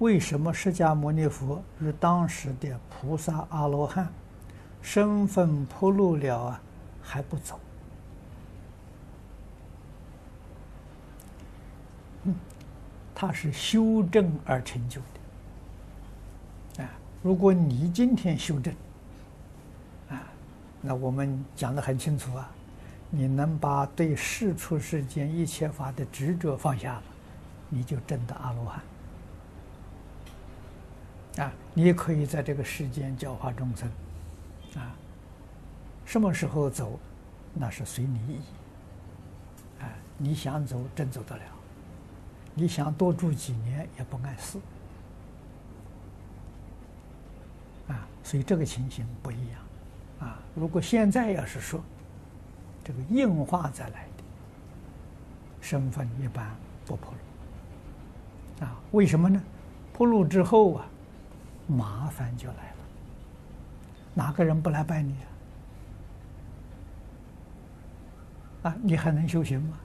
为什么释迦牟尼佛与当时的菩萨阿罗汉身份暴露了啊，还不走？他是修正而成就的。啊，如果你今天修正，啊，那我们讲的很清楚啊，你能把对世出世间一切法的执着放下了，你就证得阿罗汉。啊，你也可以在这个世间教化众生，啊，什么时候走，那是随你意。啊，你想走真走得了，你想多住几年也不碍事。啊，所以这个情形不一样。啊，如果现在要是说，这个硬化再来的身份一般不破路。啊，为什么呢？破路之后啊。麻烦就来了，哪个人不来拜你啊？啊，你还能修行吗？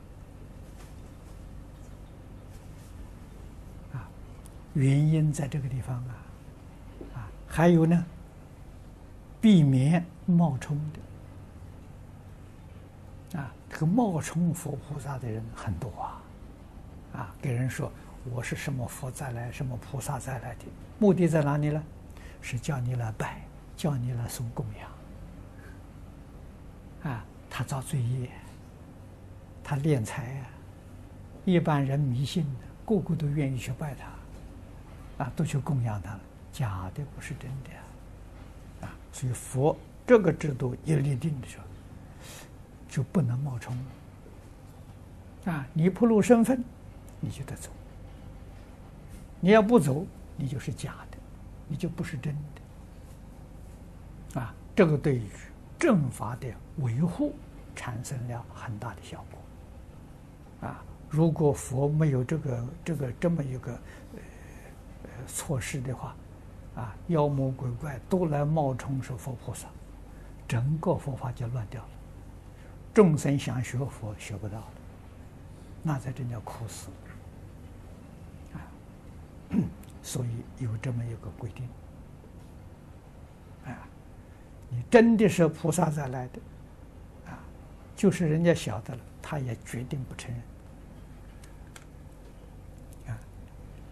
啊，原因在这个地方啊，啊，还有呢，避免冒充的，啊，这个冒充佛菩萨的人很多啊，啊，给人说。我是什么佛再来，什么菩萨再来的，目的在哪里呢？是叫你来拜，叫你来送供养。啊，他造罪业，他敛财啊。一般人迷信的，个个都愿意去拜他，啊，都去供养他，假的不是真的。啊，所以佛这个制度一立定的时候，就不能冒充。啊，你暴露身份，你就得走。你要不走，你就是假的，你就不是真的。啊，这个对于正法的维护产生了很大的效果。啊，如果佛没有这个这个这么一个呃呃措施的话，啊，妖魔鬼怪都来冒充是佛菩萨，整个佛法就乱掉了。众生想学佛学不到了，那才真叫苦死。所以有这么一个规定，啊，你真的是菩萨再来的，啊，就是人家晓得了，他也决定不承认。啊，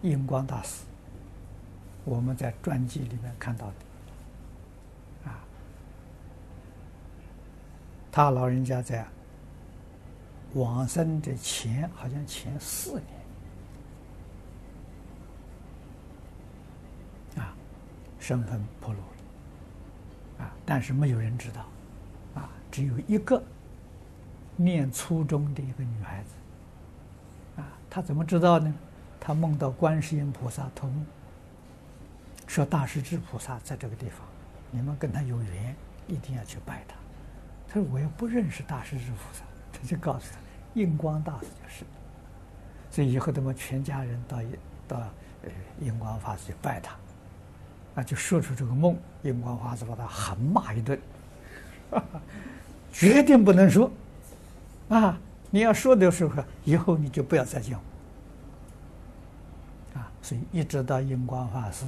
印光大师，我们在传记里面看到的，啊，他老人家在往生的前，好像前四年。身份暴露了，啊！但是没有人知道，啊，只有一个念初中的一个女孩子，啊，她怎么知道呢？她梦到观世音菩萨托梦，说大势至菩萨在这个地方，你们跟他有缘，一定要去拜他。他说我又不认识大势至菩萨，他就告诉他，印光大师就是。所以以后他们全家人到到呃印光法师去拜他。啊，就说出这个梦，印光法师把他狠骂一顿，决定不能说，啊，你要说的时候，以后你就不要再讲，啊，所以一直到印光法师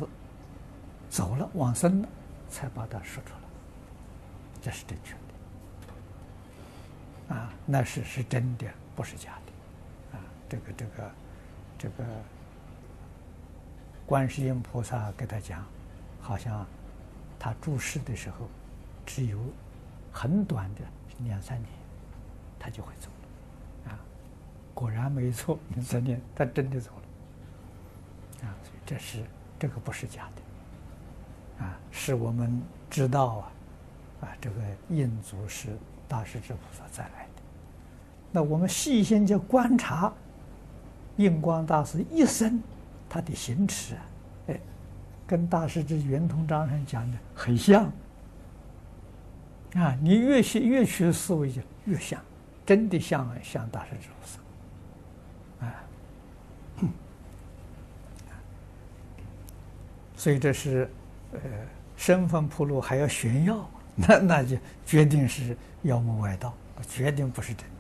走了往生了，才把他说出来，这是正确的，啊，那是是真的，不是假的，啊，这个这个这个观世音菩萨给他讲。好像他住世的时候，只有很短的两三年，他就会走了，啊，果然没错，两三年他真的走了，啊，所以这是这个不是假的，啊，是我们知道啊，啊，这个印祖是大势至菩萨再来的，那我们细心就观察印光大师一生他的行持啊。哎跟大师之圆通章上讲的很像啊！你越学越学思维就越像，真的像像大势至菩萨啊！所以这是呃身份铺路还要炫耀，那那就决定是妖魔外道，决定不是真的。